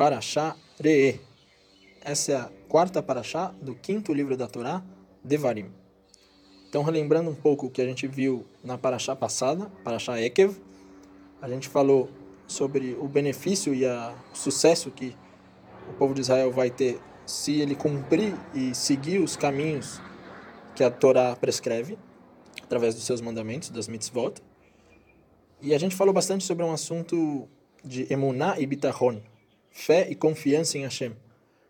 Parashá Re'e. Essa é a quarta Parashá do quinto livro da Torá, Devarim. Então, relembrando um pouco o que a gente viu na Parashá passada, Parashá Ekev, a gente falou sobre o benefício e o sucesso que o povo de Israel vai ter se ele cumprir e seguir os caminhos que a Torá prescreve, através dos seus mandamentos, das mitzvot. E a gente falou bastante sobre um assunto de emuná e bitachon, fé e confiança em Hashem,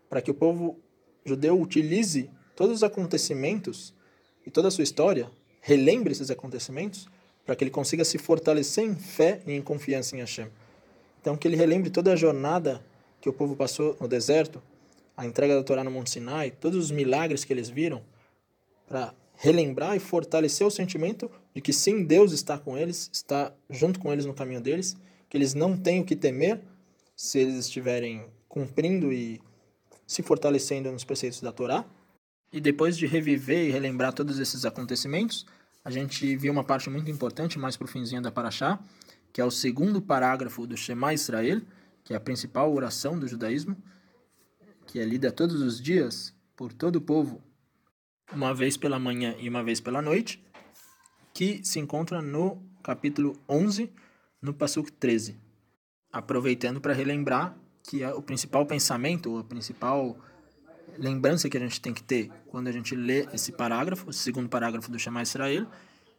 para que o povo judeu utilize todos os acontecimentos e toda a sua história, relembre esses acontecimentos, para que ele consiga se fortalecer em fé e em confiança em Hashem. Então, que ele relembre toda a jornada que o povo passou no deserto, a entrega da Torá no Monte Sinai, todos os milagres que eles viram, para relembrar e fortalecer o sentimento de que sim, Deus está com eles, está junto com eles no caminho deles, que eles não têm o que temer se eles estiverem cumprindo e se fortalecendo nos preceitos da Torá. E depois de reviver e relembrar todos esses acontecimentos, a gente viu uma parte muito importante mais para o finzinho da Paraxá, que é o segundo parágrafo do Shema Israel, que é a principal oração do judaísmo, que é lida todos os dias por todo o povo, uma vez pela manhã e uma vez pela noite, que se encontra no capítulo 11, no Pasuk 13. Aproveitando para relembrar que é o principal pensamento, a principal lembrança que a gente tem que ter quando a gente lê esse parágrafo, o segundo parágrafo do Shema Israel,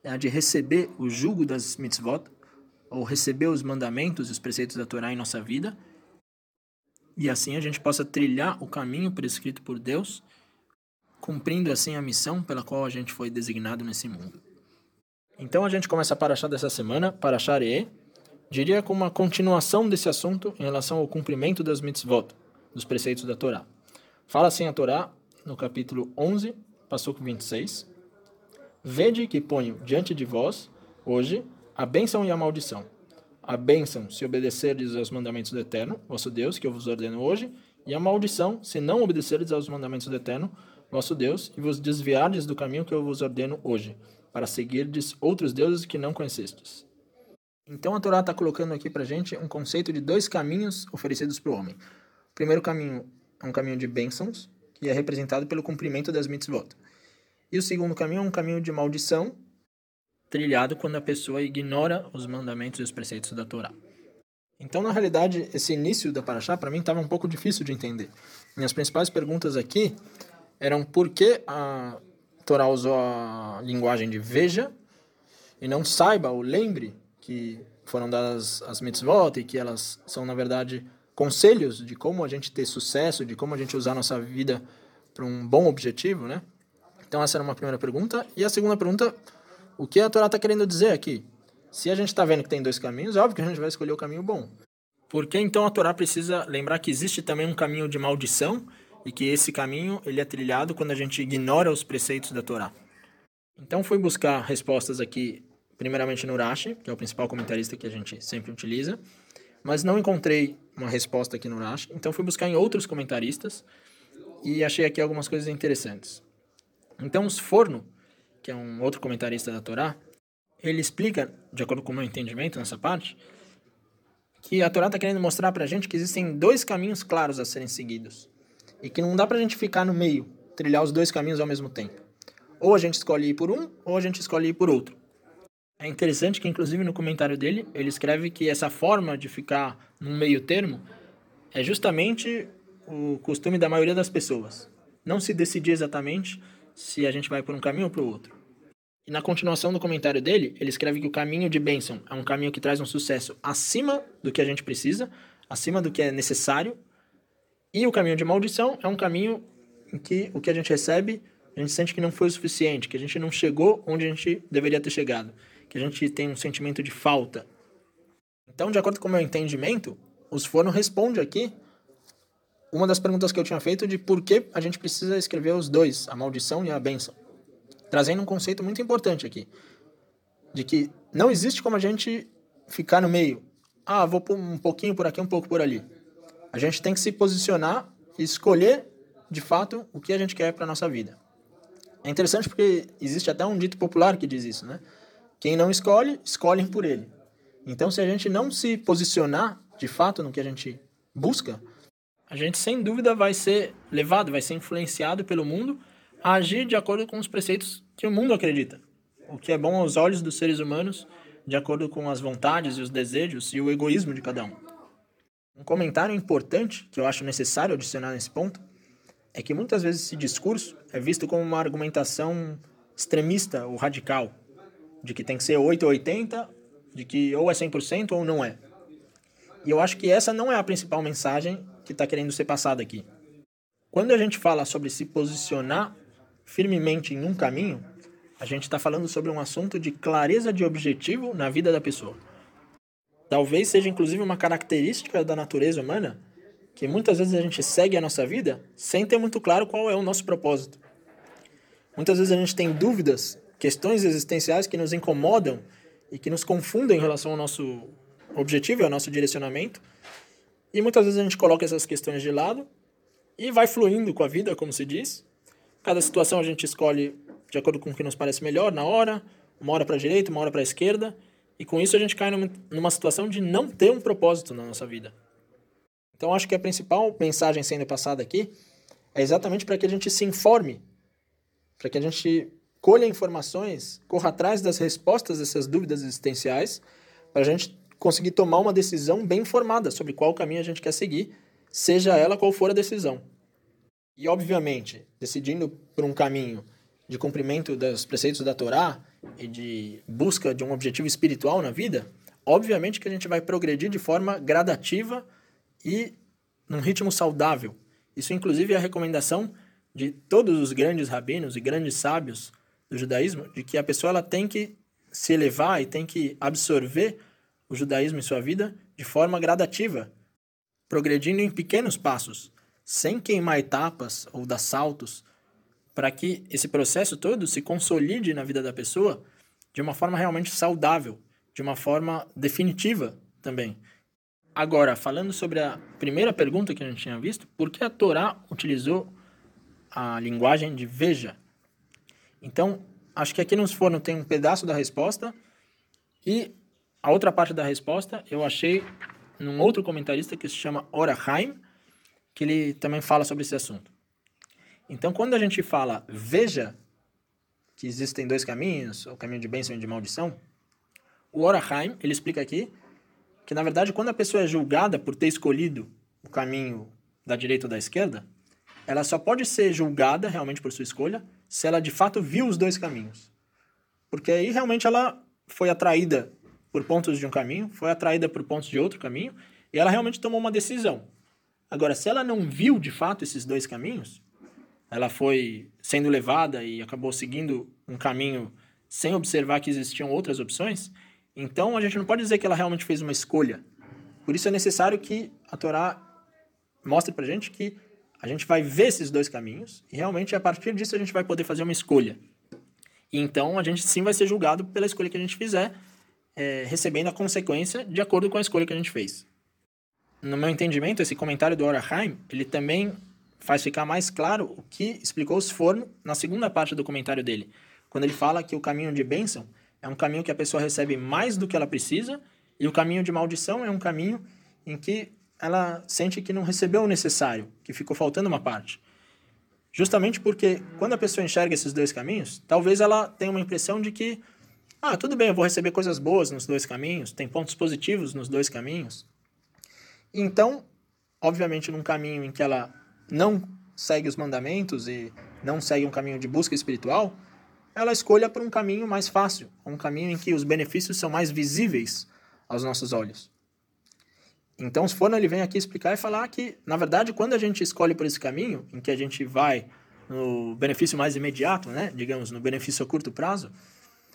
é a de receber o jugo das mitzvot, ou receber os mandamentos e os preceitos da Torá em nossa vida, e assim a gente possa trilhar o caminho prescrito por Deus, cumprindo assim a missão pela qual a gente foi designado nesse mundo. Então a gente começa a Parashá dessa semana, Parashá E, diria com uma continuação desse assunto em relação ao cumprimento das mitzvot, dos preceitos da Torá. Fala assim a Torá, no capítulo 11, com 26, Vede que ponho diante de vós, hoje, a bênção e a maldição. A bênção, se obedecerdes aos mandamentos do Eterno, vosso Deus, que eu vos ordeno hoje, e a maldição, se não obedecerdes aos mandamentos do Eterno, vosso Deus, e vos desviardes do caminho que eu vos ordeno hoje, para seguirdes outros deuses que não conhecestes. Então a Torá está colocando aqui para gente um conceito de dois caminhos oferecidos para o homem. O primeiro caminho é um caminho de bênçãos, que é representado pelo cumprimento das mitzvot. E o segundo caminho é um caminho de maldição, trilhado quando a pessoa ignora os mandamentos e os preceitos da Torá. Então, na realidade, esse início da Paraxá, para mim, estava um pouco difícil de entender. Minhas principais perguntas aqui eram por que a Torá usou a linguagem de veja e não saiba ou lembre que foram dadas as mitzvot e que elas são, na verdade, conselhos de como a gente ter sucesso, de como a gente usar nossa vida para um bom objetivo, né? Então, essa era uma primeira pergunta. E a segunda pergunta o que a Torá está querendo dizer aqui? Se a gente está vendo que tem dois caminhos, é óbvio que a gente vai escolher o caminho bom. Por que então a Torá precisa lembrar que existe também um caminho de maldição e que esse caminho ele é trilhado quando a gente ignora os preceitos da Torá? Então fui buscar respostas aqui, primeiramente no Rashi, que é o principal comentarista que a gente sempre utiliza, mas não encontrei uma resposta aqui no Rashi, então fui buscar em outros comentaristas e achei aqui algumas coisas interessantes. Então os forno que é um outro comentarista da Torá, ele explica, de acordo com o meu entendimento nessa parte, que a Torá está querendo mostrar para a gente que existem dois caminhos claros a serem seguidos e que não dá para a gente ficar no meio, trilhar os dois caminhos ao mesmo tempo. Ou a gente escolhe ir por um, ou a gente escolhe ir por outro. É interessante que, inclusive, no comentário dele, ele escreve que essa forma de ficar no meio termo é justamente o costume da maioria das pessoas. Não se decidir exatamente se a gente vai por um caminho ou para o outro. E na continuação do comentário dele, ele escreve que o caminho de bênção é um caminho que traz um sucesso acima do que a gente precisa, acima do que é necessário, e o caminho de maldição é um caminho em que o que a gente recebe, a gente sente que não foi o suficiente, que a gente não chegou onde a gente deveria ter chegado, que a gente tem um sentimento de falta. Então, de acordo com o meu entendimento, os Forno responde aqui uma das perguntas que eu tinha feito de por que a gente precisa escrever os dois, a maldição e a bênção. Trazendo um conceito muito importante aqui. De que não existe como a gente ficar no meio. Ah, vou um pouquinho por aqui, um pouco por ali. A gente tem que se posicionar e escolher, de fato, o que a gente quer para nossa vida. É interessante porque existe até um dito popular que diz isso, né? Quem não escolhe, escolhem por ele. Então, se a gente não se posicionar, de fato, no que a gente busca, a gente sem dúvida vai ser levado, vai ser influenciado pelo mundo a agir de acordo com os preceitos que o mundo acredita. O que é bom aos olhos dos seres humanos, de acordo com as vontades e os desejos e o egoísmo de cada um. Um comentário importante que eu acho necessário adicionar nesse ponto é que muitas vezes esse discurso é visto como uma argumentação extremista ou radical, de que tem que ser 8 ou 80, de que ou é 100% ou não é. E eu acho que essa não é a principal mensagem que está querendo ser passada aqui. Quando a gente fala sobre se posicionar firmemente em um caminho, a gente está falando sobre um assunto de clareza de objetivo na vida da pessoa. Talvez seja inclusive uma característica da natureza humana que muitas vezes a gente segue a nossa vida sem ter muito claro qual é o nosso propósito. Muitas vezes a gente tem dúvidas, questões existenciais que nos incomodam e que nos confundem em relação ao nosso objetivo e ao nosso direcionamento. E muitas vezes a gente coloca essas questões de lado e vai fluindo com a vida, como se diz. Cada situação a gente escolhe de acordo com o que nos parece melhor na hora, uma hora para a direita, uma hora para a esquerda, e com isso a gente cai numa situação de não ter um propósito na nossa vida. Então acho que a principal mensagem sendo passada aqui é exatamente para que a gente se informe, para que a gente colha informações, corra atrás das respostas dessas dúvidas existenciais, para a gente conseguir tomar uma decisão bem informada sobre qual caminho a gente quer seguir, seja ela qual for a decisão. E, obviamente, decidindo por um caminho de cumprimento dos preceitos da Torá e de busca de um objetivo espiritual na vida, obviamente que a gente vai progredir de forma gradativa e num ritmo saudável. Isso, inclusive, é a recomendação de todos os grandes rabinos e grandes sábios do judaísmo, de que a pessoa ela tem que se elevar e tem que absorver o judaísmo em sua vida de forma gradativa, progredindo em pequenos passos, sem queimar etapas ou dar saltos, para que esse processo todo se consolide na vida da pessoa de uma forma realmente saudável, de uma forma definitiva também. Agora, falando sobre a primeira pergunta que a gente tinha visto, por que a Torá utilizou a linguagem de veja? Então, acho que aqui nos forno tem um pedaço da resposta e a outra parte da resposta eu achei num outro comentarista que se chama Oraheim, que ele também fala sobre esse assunto. Então, quando a gente fala veja que existem dois caminhos, o caminho de bênção e de maldição, o Oraheim, ele explica aqui que, na verdade, quando a pessoa é julgada por ter escolhido o caminho da direita ou da esquerda, ela só pode ser julgada realmente por sua escolha se ela de fato viu os dois caminhos. Porque aí realmente ela foi atraída por pontos de um caminho, foi atraída por pontos de outro caminho, e ela realmente tomou uma decisão. Agora, se ela não viu de fato esses dois caminhos, ela foi sendo levada e acabou seguindo um caminho sem observar que existiam outras opções, então a gente não pode dizer que ela realmente fez uma escolha. Por isso é necessário que a Torá mostre pra gente que a gente vai ver esses dois caminhos e realmente a partir disso a gente vai poder fazer uma escolha. E então a gente sim vai ser julgado pela escolha que a gente fizer é, recebendo a consequência de acordo com a escolha que a gente fez. No meu entendimento, esse comentário do Oraheim, ele também faz ficar mais claro o que explicou os Forno na segunda parte do comentário dele, quando ele fala que o caminho de bênção é um caminho que a pessoa recebe mais do que ela precisa e o caminho de maldição é um caminho em que ela sente que não recebeu o necessário, que ficou faltando uma parte. Justamente porque quando a pessoa enxerga esses dois caminhos, talvez ela tenha uma impressão de que ah, tudo bem, eu vou receber coisas boas nos dois caminhos, tem pontos positivos nos dois caminhos. Então, obviamente, num caminho em que ela não segue os mandamentos e não segue um caminho de busca espiritual, ela escolha por um caminho mais fácil, um caminho em que os benefícios são mais visíveis aos nossos olhos. Então, se for, ele vem aqui explicar e falar que, na verdade, quando a gente escolhe por esse caminho, em que a gente vai no benefício mais imediato, né, digamos, no benefício a curto prazo,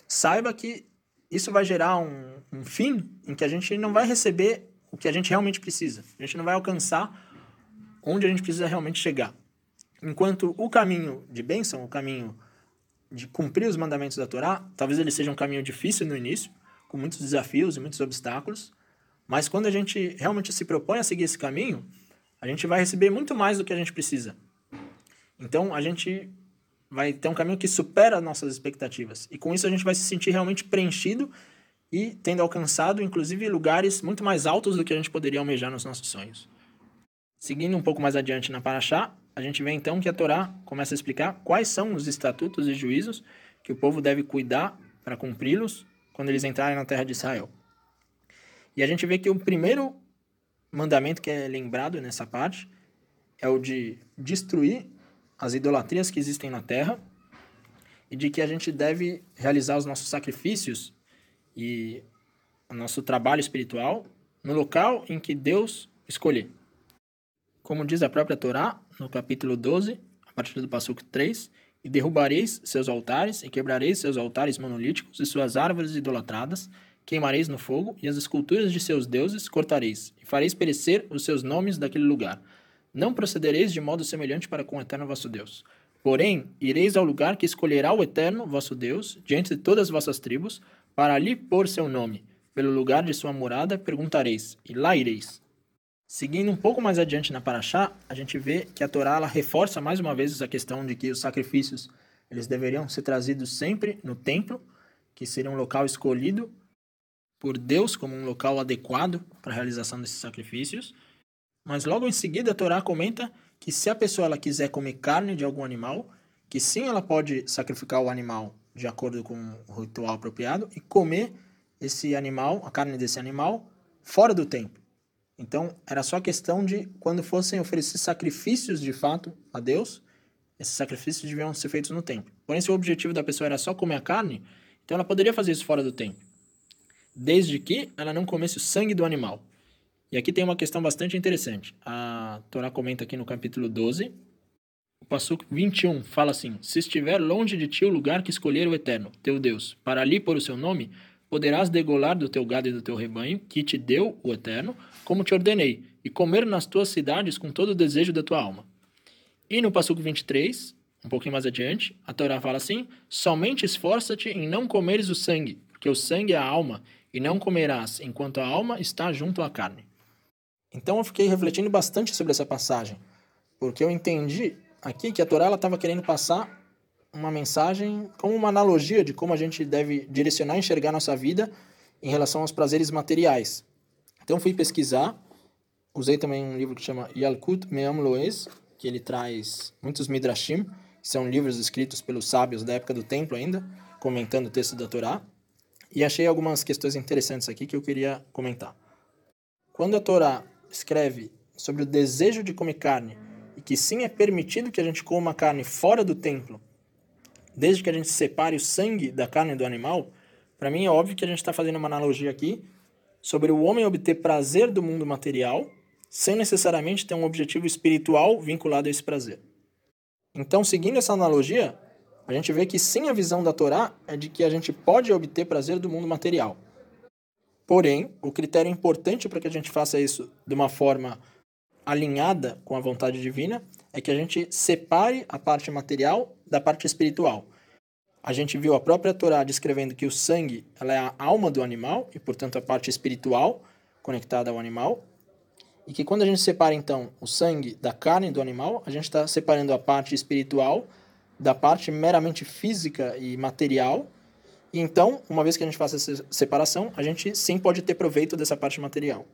saiba que isso vai gerar um, um fim em que a gente não vai receber o que a gente realmente precisa. A gente não vai alcançar onde a gente precisa realmente chegar. Enquanto o caminho de bênção, o caminho de cumprir os mandamentos da Torá, talvez ele seja um caminho difícil no início, com muitos desafios e muitos obstáculos, mas quando a gente realmente se propõe a seguir esse caminho, a gente vai receber muito mais do que a gente precisa. Então, a gente vai ter um caminho que supera nossas expectativas. E com isso a gente vai se sentir realmente preenchido e tendo alcançado, inclusive, lugares muito mais altos do que a gente poderia almejar nos nossos sonhos. Seguindo um pouco mais adiante na Paraxá, a gente vê então que a Torá começa a explicar quais são os estatutos e juízos que o povo deve cuidar para cumpri-los quando eles entrarem na terra de Israel. E a gente vê que o primeiro mandamento que é lembrado nessa parte é o de destruir as idolatrias que existem na terra e de que a gente deve realizar os nossos sacrifícios e o nosso trabalho espiritual no local em que Deus escolher. Como diz a própria Torá, no capítulo 12, a partir do passo 3, e derrubareis seus altares, e quebrareis seus altares monolíticos, e suas árvores idolatradas, queimareis no fogo, e as esculturas de seus deuses cortareis, e fareis perecer os seus nomes daquele lugar. Não procedereis de modo semelhante para com o eterno vosso Deus. Porém, ireis ao lugar que escolherá o eterno vosso Deus, diante de todas as vossas tribos, para ali pôr seu nome. Pelo lugar de sua morada perguntareis, e lá ireis. Seguindo um pouco mais adiante na Paraxá, a gente vê que a Torá reforça mais uma vez a questão de que os sacrifícios eles deveriam ser trazidos sempre no templo, que seria um local escolhido por Deus como um local adequado para a realização desses sacrifícios. Mas logo em seguida a Torá comenta que se a pessoa ela quiser comer carne de algum animal, que sim ela pode sacrificar o animal de acordo com o ritual apropriado e comer esse animal, a carne desse animal, fora do templo. Então, era só questão de quando fossem oferecer sacrifícios de fato a Deus, esses sacrifícios deviam ser feitos no templo. Porém, se o objetivo da pessoa era só comer a carne, então ela poderia fazer isso fora do templo, desde que ela não comesse o sangue do animal. E aqui tem uma questão bastante interessante. A Torá comenta aqui no capítulo 12, o Passuco 21 fala assim: Se estiver longe de ti o lugar que escolher o Eterno, teu Deus, para ali pôr o seu nome, poderás degolar do teu gado e do teu rebanho, que te deu o Eterno, como te ordenei, e comer nas tuas cidades com todo o desejo da tua alma. E no Passuco 23, um pouquinho mais adiante, a Torá fala assim: Somente esforça-te em não comeres o sangue, porque o sangue é a alma, e não comerás enquanto a alma está junto à carne. Então eu fiquei refletindo bastante sobre essa passagem, porque eu entendi aqui que a Torá estava querendo passar uma mensagem como uma analogia de como a gente deve direcionar e enxergar nossa vida em relação aos prazeres materiais. Então fui pesquisar, usei também um livro que chama Yalkut Meam Loez, que ele traz muitos midrashim, que são livros escritos pelos sábios da época do templo ainda, comentando o texto da Torá, e achei algumas questões interessantes aqui que eu queria comentar. Quando a Torá escreve sobre o desejo de comer carne e que sim é permitido que a gente coma carne fora do templo, desde que a gente separe o sangue da carne do animal, para mim é óbvio que a gente está fazendo uma analogia aqui sobre o homem obter prazer do mundo material sem necessariamente ter um objetivo espiritual vinculado a esse prazer. Então, seguindo essa analogia, a gente vê que sim a visão da Torá é de que a gente pode obter prazer do mundo material. Porém, o critério importante para que a gente faça isso de uma forma alinhada com a vontade divina é que a gente separe a parte material da parte espiritual. A gente viu a própria Torá descrevendo que o sangue ela é a alma do animal e, portanto, a parte espiritual conectada ao animal. E que quando a gente separa, então, o sangue da carne do animal, a gente está separando a parte espiritual da parte meramente física e material e então, uma vez que a gente faça essa separação, a gente sim pode ter proveito dessa parte material.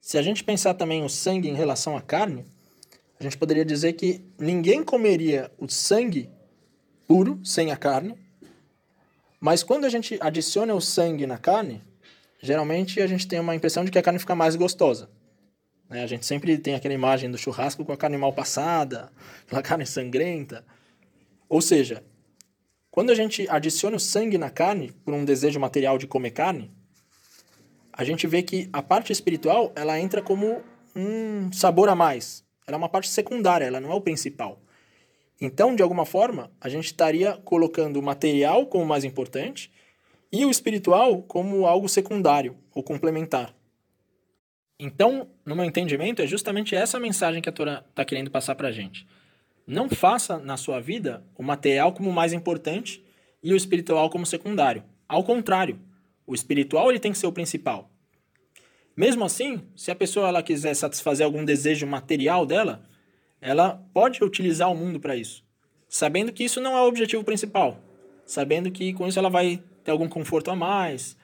Se a gente pensar também o sangue em relação à carne, a gente poderia dizer que ninguém comeria o sangue puro, sem a carne, mas quando a gente adiciona o sangue na carne, geralmente a gente tem uma impressão de que a carne fica mais gostosa. Né? A gente sempre tem aquela imagem do churrasco com a carne mal passada, aquela carne sangrenta. Ou seja, quando a gente adiciona o sangue na carne, por um desejo material de comer carne, a gente vê que a parte espiritual ela entra como um sabor a mais. Ela é uma parte secundária, ela não é o principal. Então, de alguma forma, a gente estaria colocando o material como mais importante e o espiritual como algo secundário ou complementar. Então, no meu entendimento, é justamente essa mensagem que a Torá está querendo passar para a gente. Não faça na sua vida o material como mais importante e o espiritual como secundário. Ao contrário, o espiritual ele tem que ser o principal. Mesmo assim, se a pessoa ela quiser satisfazer algum desejo material dela, ela pode utilizar o mundo para isso, sabendo que isso não é o objetivo principal, sabendo que com isso ela vai ter algum conforto a mais,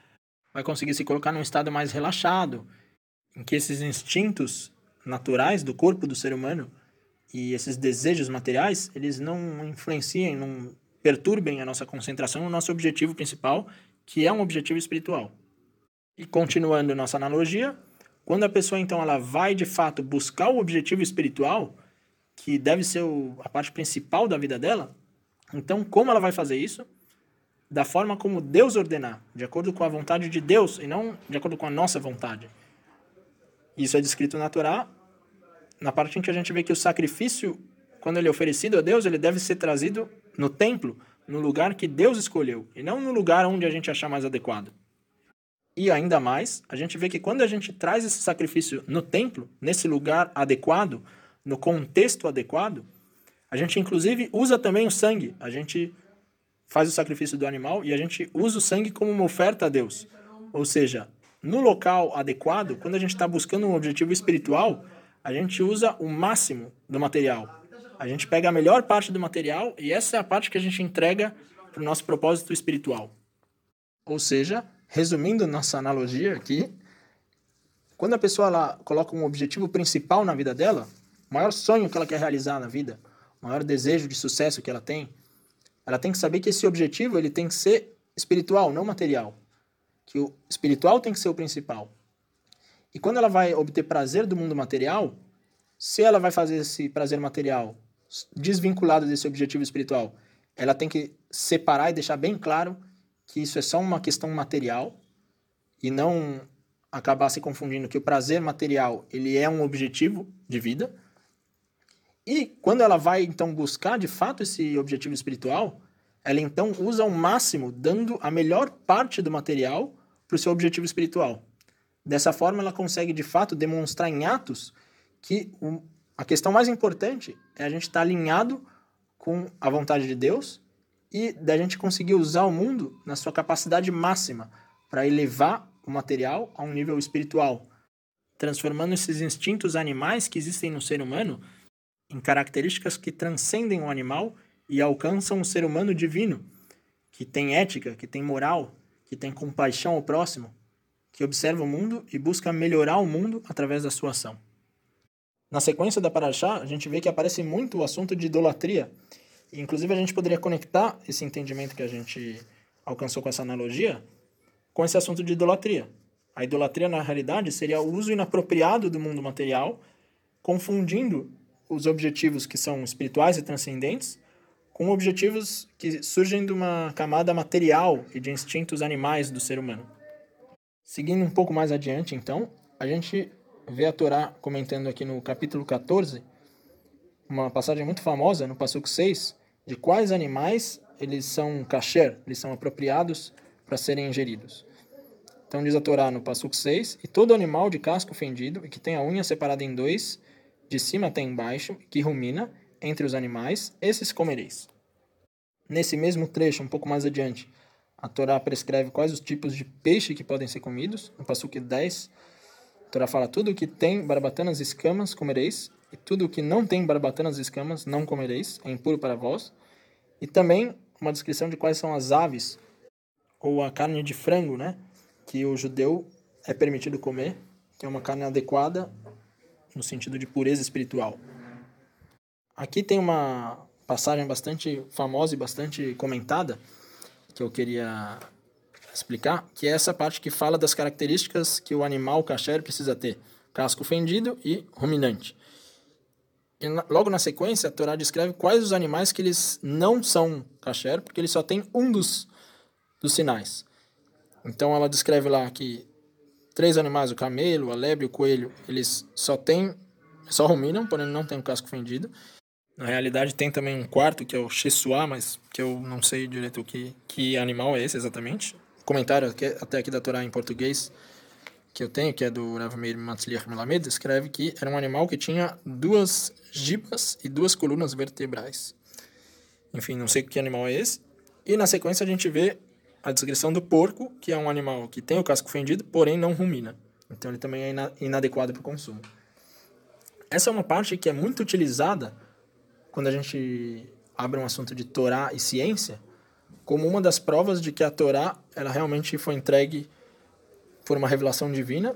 vai conseguir se colocar num estado mais relaxado, em que esses instintos naturais do corpo do ser humano e esses desejos materiais, eles não influenciem, não perturbem a nossa concentração no nosso objetivo principal, que é um objetivo espiritual. E continuando nossa analogia, quando a pessoa então ela vai de fato buscar o objetivo espiritual, que deve ser o, a parte principal da vida dela, então como ela vai fazer isso? Da forma como Deus ordenar, de acordo com a vontade de Deus e não de acordo com a nossa vontade. Isso é descrito na Torá, na parte em que a gente vê que o sacrifício, quando ele é oferecido a Deus, ele deve ser trazido no templo, no lugar que Deus escolheu, e não no lugar onde a gente achar mais adequado. E ainda mais, a gente vê que quando a gente traz esse sacrifício no templo, nesse lugar adequado, no contexto adequado, a gente inclusive usa também o sangue. A gente faz o sacrifício do animal e a gente usa o sangue como uma oferta a Deus. Ou seja, no local adequado, quando a gente está buscando um objetivo espiritual, a gente usa o máximo do material. A gente pega a melhor parte do material e essa é a parte que a gente entrega para o nosso propósito espiritual. Ou seja, resumindo nossa analogia aqui, quando a pessoa ela coloca um objetivo principal na vida dela, o maior sonho que ela quer realizar na vida, o maior desejo de sucesso que ela tem, ela tem que saber que esse objetivo ele tem que ser espiritual, não material que o espiritual tem que ser o principal. E quando ela vai obter prazer do mundo material, se ela vai fazer esse prazer material desvinculado desse objetivo espiritual, ela tem que separar e deixar bem claro que isso é só uma questão material e não acabar se confundindo que o prazer material ele é um objetivo de vida. E quando ela vai então buscar de fato esse objetivo espiritual, ela então usa ao máximo, dando a melhor parte do material para o seu objetivo espiritual. Dessa forma, ela consegue de fato demonstrar em atos que o, a questão mais importante é a gente estar tá alinhado com a vontade de Deus e da gente conseguir usar o mundo na sua capacidade máxima para elevar o material a um nível espiritual, transformando esses instintos animais que existem no ser humano em características que transcendem o animal e alcançam o ser humano divino, que tem ética, que tem moral, que tem compaixão ao próximo, que observa o mundo e busca melhorar o mundo através da sua ação. Na sequência da Paraxá, a gente vê que aparece muito o assunto de idolatria. E, inclusive, a gente poderia conectar esse entendimento que a gente alcançou com essa analogia com esse assunto de idolatria. A idolatria, na realidade, seria o uso inapropriado do mundo material, confundindo os objetivos que são espirituais e transcendentes com objetivos que surgem de uma camada material e de instintos animais do ser humano. Seguindo um pouco mais adiante, então, a gente vê a Torá comentando aqui no capítulo 14, uma passagem muito famosa, no Passuco 6, de quais animais eles são kasher, eles são apropriados para serem ingeridos. Então diz a Torá no Passuco 6, e todo animal de casco fendido e que tem a unha separada em dois, de cima até embaixo, que rumina, entre os animais, esses comereis. Nesse mesmo trecho, um pouco mais adiante, a Torá prescreve quais os tipos de peixe que podem ser comidos. No Passuque 10, a Torá fala: tudo que tem barbatanas e escamas comereis, e tudo que não tem barbatanas e escamas não comereis, é impuro para vós. E também uma descrição de quais são as aves, ou a carne de frango, né? Que o judeu é permitido comer, que é uma carne adequada no sentido de pureza espiritual. Aqui tem uma passagem bastante famosa e bastante comentada que eu queria explicar, que é essa parte que fala das características que o animal kasher precisa ter: casco fendido e ruminante. E logo na sequência, a Torá descreve quais os animais que eles não são kasher, porque eles só têm um dos, dos sinais. Então ela descreve lá que três animais, o camelo, a lebre e o coelho, eles só têm, só ruminam, porém não têm o casco fendido. Na realidade, tem também um quarto, que é o Chessuá, mas que eu não sei direito o que, que animal é esse exatamente. Comentário até aqui da Torá em português que eu tenho, que é do Rav Meir Matzliach Melamed, escreve que era um animal que tinha duas gibas e duas colunas vertebrais. Enfim, não sei que animal é esse. E na sequência a gente vê a descrição do porco, que é um animal que tem o casco fendido, porém não rumina. Então ele também é inadequado para o consumo. Essa é uma parte que é muito utilizada quando a gente abre um assunto de Torá e ciência, como uma das provas de que a Torá ela realmente foi entregue por uma revelação divina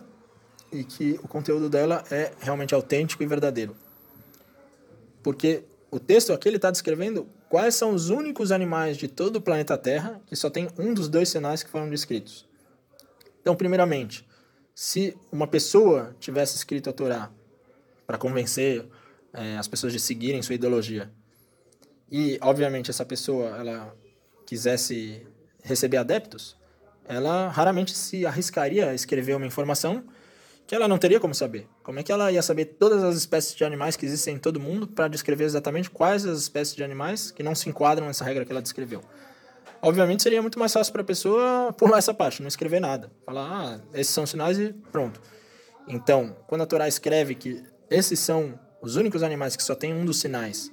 e que o conteúdo dela é realmente autêntico e verdadeiro. Porque o texto aqui está descrevendo quais são os únicos animais de todo o planeta Terra que só tem um dos dois sinais que foram descritos. Então, primeiramente, se uma pessoa tivesse escrito a Torá para convencer é, as pessoas de seguirem sua ideologia, e obviamente essa pessoa ela quisesse receber adeptos, ela raramente se arriscaria a escrever uma informação que ela não teria como saber. Como é que ela ia saber todas as espécies de animais que existem em todo mundo para descrever exatamente quais as espécies de animais que não se enquadram nessa regra que ela descreveu? Obviamente seria muito mais fácil para a pessoa pular essa parte, não escrever nada. Falar, ah, esses são sinais e pronto. Então, quando a Torá escreve que esses são os únicos animais que só tem um dos sinais,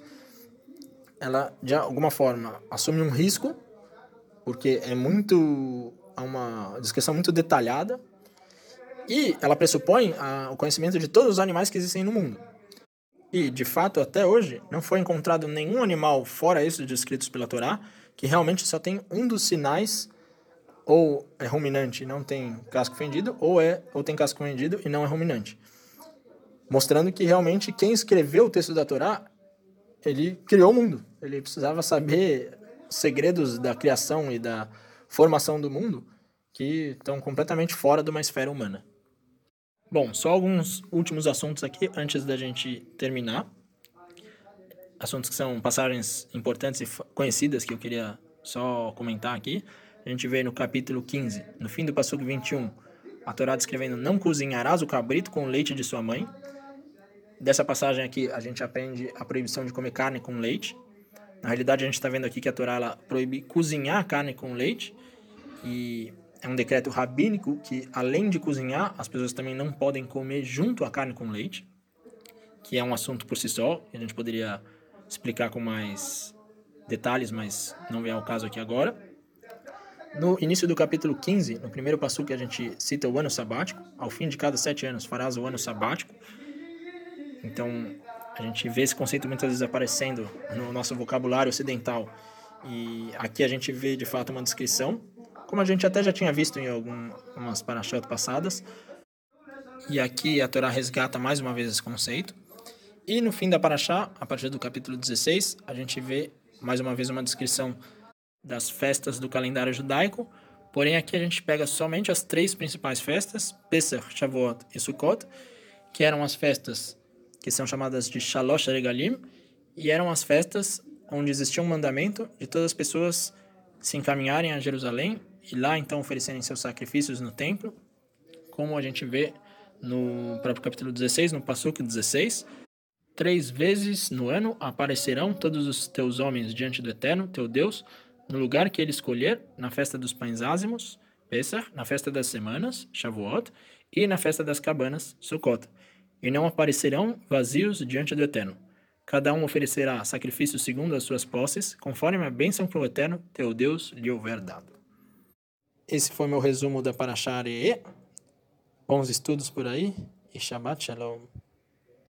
ela de alguma forma assume um risco, porque é muito é uma descrição muito detalhada e ela pressupõe a, o conhecimento de todos os animais que existem no mundo. E, de fato, até hoje, não foi encontrado nenhum animal, fora esses descritos pela Torá, que realmente só tem um dos sinais, ou é ruminante e não tem casco fendido, ou, é, ou tem casco fendido e não é ruminante. Mostrando que realmente quem escreveu o texto da Torá, ele criou o mundo. Ele precisava saber segredos da criação e da formação do mundo que estão completamente fora de uma esfera humana. Bom, só alguns últimos assuntos aqui antes da gente terminar. Assuntos que são passagens importantes e conhecidas que eu queria só comentar aqui. A gente vê no capítulo 15, no fim do passo 21, a Torá descrevendo: Não cozinharás o cabrito com o leite de sua mãe. Dessa passagem aqui, a gente aprende a proibição de comer carne com leite. Na realidade, a gente está vendo aqui que a Torá ela proíbe cozinhar carne com leite. E é um decreto rabínico que, além de cozinhar, as pessoas também não podem comer junto a carne com leite, que é um assunto por si só, que a gente poderia explicar com mais detalhes, mas não vem ao caso aqui agora. No início do capítulo 15, no primeiro passo que a gente cita o ano sabático, ao fim de cada sete anos farás o ano sabático. Então, a gente vê esse conceito muitas vezes aparecendo no nosso vocabulário ocidental. E aqui a gente vê de fato uma descrição como a gente até já tinha visto em algumas parashot passadas. E aqui a Torá resgata mais uma vez esse conceito. E no fim da parashá, a partir do capítulo 16, a gente vê mais uma vez uma descrição das festas do calendário judaico. Porém, aqui a gente pega somente as três principais festas, Pesach, Shavuot e Sukkot, que eram as festas que são chamadas de Shalosh Regalim, e eram as festas onde existia um mandamento de todas as pessoas se encaminharem a Jerusalém e lá então oferecerem seus sacrifícios no templo, como a gente vê no próprio capítulo 16, no Passuco 16. Três vezes no ano aparecerão todos os teus homens diante do Eterno, teu Deus, no lugar que ele escolher, na festa dos pães ázimos, Pesach, na festa das semanas, Shavuot, e na festa das cabanas, Sukkot. E não aparecerão vazios diante do Eterno. Cada um oferecerá sacrifício segundo as suas posses, conforme a bênção que o Eterno, teu Deus, lhe houver dado. Esse foi meu resumo da Parashá Bons estudos por aí e Shabbat Shalom.